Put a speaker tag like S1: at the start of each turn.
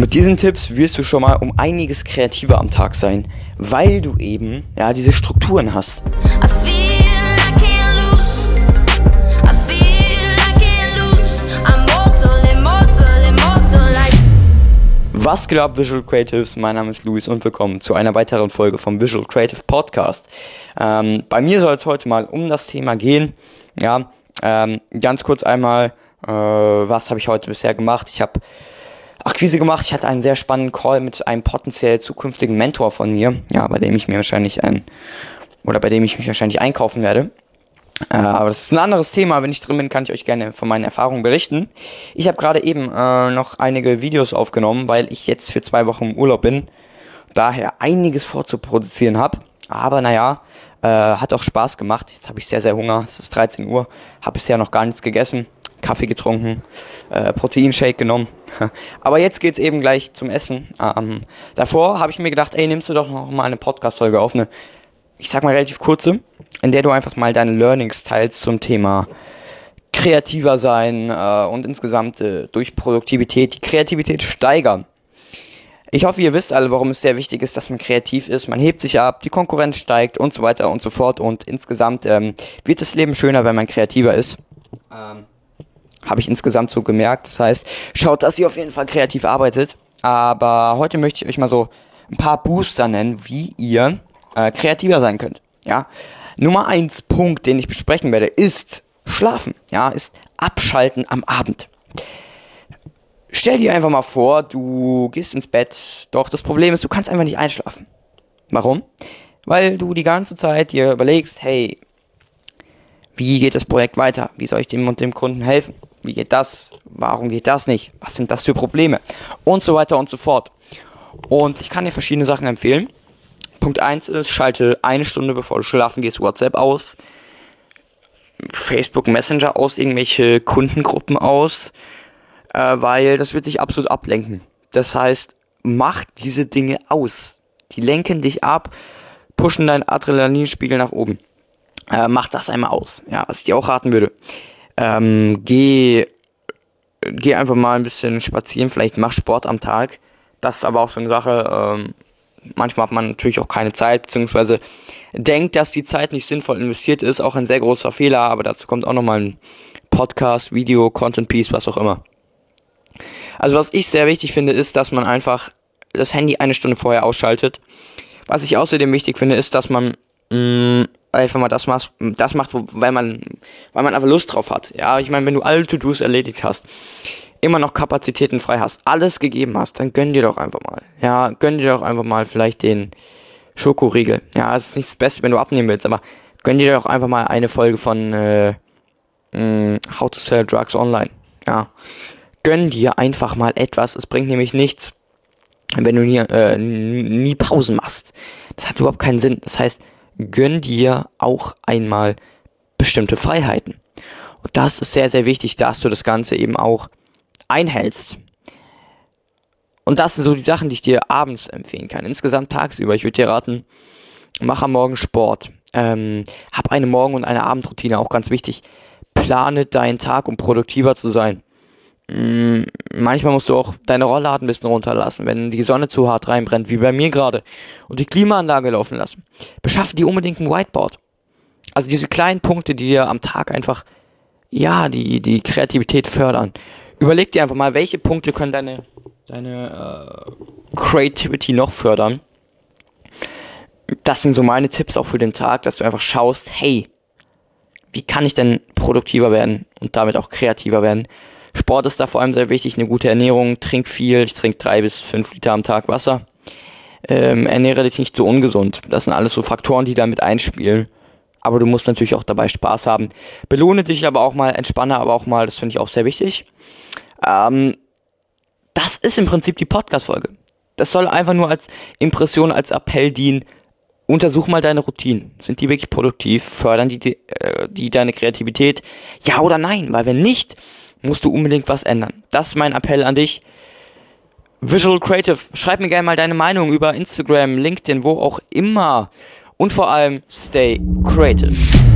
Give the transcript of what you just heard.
S1: Mit diesen Tipps wirst du schon mal um einiges kreativer am Tag sein, weil du eben ja diese Strukturen hast. Was geht ab, Visual Creatives? Mein Name ist Luis und willkommen zu einer weiteren Folge vom Visual Creative Podcast. Ähm, bei mir soll es heute mal um das Thema gehen. Ja, ähm, ganz kurz einmal, äh, was habe ich heute bisher gemacht? Ich habe Akquise gemacht. Ich hatte einen sehr spannenden Call mit einem potenziell zukünftigen Mentor von mir, ja, bei dem ich mir wahrscheinlich ein oder bei dem ich mich wahrscheinlich einkaufen werde. Äh, aber das ist ein anderes Thema. Wenn ich drin bin, kann ich euch gerne von meinen Erfahrungen berichten. Ich habe gerade eben äh, noch einige Videos aufgenommen, weil ich jetzt für zwei Wochen im Urlaub bin. Daher einiges vorzuproduzieren habe. Aber naja, äh, hat auch Spaß gemacht. Jetzt habe ich sehr, sehr Hunger. Es ist 13 Uhr. Habe bisher noch gar nichts gegessen. Kaffee getrunken, äh, Proteinshake genommen. Aber jetzt geht's eben gleich zum Essen. Ähm, davor habe ich mir gedacht, ey, nimmst du doch noch mal eine Podcast-Folge auf, eine, ich sag mal relativ kurze, in der du einfach mal deine Learnings teilst zum Thema kreativer sein äh, und insgesamt äh, durch Produktivität die Kreativität steigern. Ich hoffe, ihr wisst alle, warum es sehr wichtig ist, dass man kreativ ist. Man hebt sich ab, die Konkurrenz steigt und so weiter und so fort. Und insgesamt ähm, wird das Leben schöner, wenn man kreativer ist. Ähm, habe ich insgesamt so gemerkt. Das heißt, schaut, dass ihr auf jeden Fall kreativ arbeitet. Aber heute möchte ich euch mal so ein paar Booster nennen, wie ihr äh, kreativer sein könnt. Ja. Nummer eins Punkt, den ich besprechen werde, ist Schlafen. Ja, ist Abschalten am Abend. Stell dir einfach mal vor, du gehst ins Bett, doch das Problem ist, du kannst einfach nicht einschlafen. Warum? Weil du die ganze Zeit dir überlegst, hey, wie geht das Projekt weiter? Wie soll ich dem und dem Kunden helfen? Wie geht das? Warum geht das nicht? Was sind das für Probleme? Und so weiter und so fort. Und ich kann dir verschiedene Sachen empfehlen. Punkt 1 ist, schalte eine Stunde bevor du schlafen gehst WhatsApp aus, Facebook Messenger aus, irgendwelche Kundengruppen aus, äh, weil das wird dich absolut ablenken. Das heißt, mach diese Dinge aus. Die lenken dich ab, pushen deinen Adrenalinspiegel nach oben. Äh, mach das einmal aus. Ja, was ich dir auch raten würde. Ähm, geh, geh einfach mal ein bisschen spazieren, vielleicht mach Sport am Tag. Das ist aber auch so eine Sache. Ähm, manchmal hat man natürlich auch keine Zeit, beziehungsweise denkt, dass die Zeit nicht sinnvoll investiert ist. Auch ein sehr großer Fehler, aber dazu kommt auch nochmal ein Podcast, Video, Content Piece, was auch immer. Also was ich sehr wichtig finde, ist, dass man einfach das Handy eine Stunde vorher ausschaltet. Was ich außerdem wichtig finde, ist, dass man mh, mm, einfach mal das macht, das macht, weil man, weil man einfach Lust drauf hat. Ja, ich meine, wenn du alle To-Dos erledigt hast, immer noch Kapazitäten frei hast, alles gegeben hast, dann gönn dir doch einfach mal. Ja, gönn dir doch einfach mal vielleicht den Schokoriegel. Ja, es ist nicht das Beste, wenn du abnehmen willst, aber gönn dir doch einfach mal eine Folge von äh, mm, How to Sell Drugs Online. Ja, gönn dir einfach mal etwas. Es bringt nämlich nichts, wenn du nie, äh, nie Pausen machst. Das hat überhaupt keinen Sinn. Das heißt, gönn dir auch einmal bestimmte Freiheiten. Und das ist sehr, sehr wichtig, dass du das Ganze eben auch einhältst. Und das sind so die Sachen, die ich dir abends empfehlen kann. Insgesamt tagsüber. Ich würde dir raten, mach am Morgen Sport. Ähm, hab eine Morgen- und eine Abendroutine, auch ganz wichtig. Plane deinen Tag, um produktiver zu sein. Mm, manchmal musst du auch deine Rollladen ein bisschen runterlassen, wenn die Sonne zu hart reinbrennt, wie bei mir gerade, und die Klimaanlage laufen lassen. Beschaffe dir unbedingt ein Whiteboard. Also diese kleinen Punkte, die dir am Tag einfach, ja, die, die Kreativität fördern. Überleg dir einfach mal, welche Punkte können deine, deine äh, Creativity noch fördern. Das sind so meine Tipps auch für den Tag, dass du einfach schaust, hey, wie kann ich denn produktiver werden und damit auch kreativer werden? Sport ist da vor allem sehr wichtig, eine gute Ernährung, trink viel, ich trinke drei bis fünf Liter am Tag Wasser. Ähm, ernähre dich nicht so ungesund. Das sind alles so Faktoren, die damit einspielen. Aber du musst natürlich auch dabei Spaß haben. Belohne dich aber auch mal, entspanne aber auch mal, das finde ich auch sehr wichtig. Ähm, das ist im Prinzip die Podcast-Folge. Das soll einfach nur als Impression, als Appell dienen. Untersuch mal deine Routinen. Sind die wirklich produktiv? Fördern die, die, äh, die deine Kreativität? Ja oder nein? Weil wenn nicht, musst du unbedingt was ändern. Das ist mein Appell an dich. Visual Creative, schreib mir gerne mal deine Meinung über Instagram, LinkedIn, wo auch immer. Und vor allem, stay creative.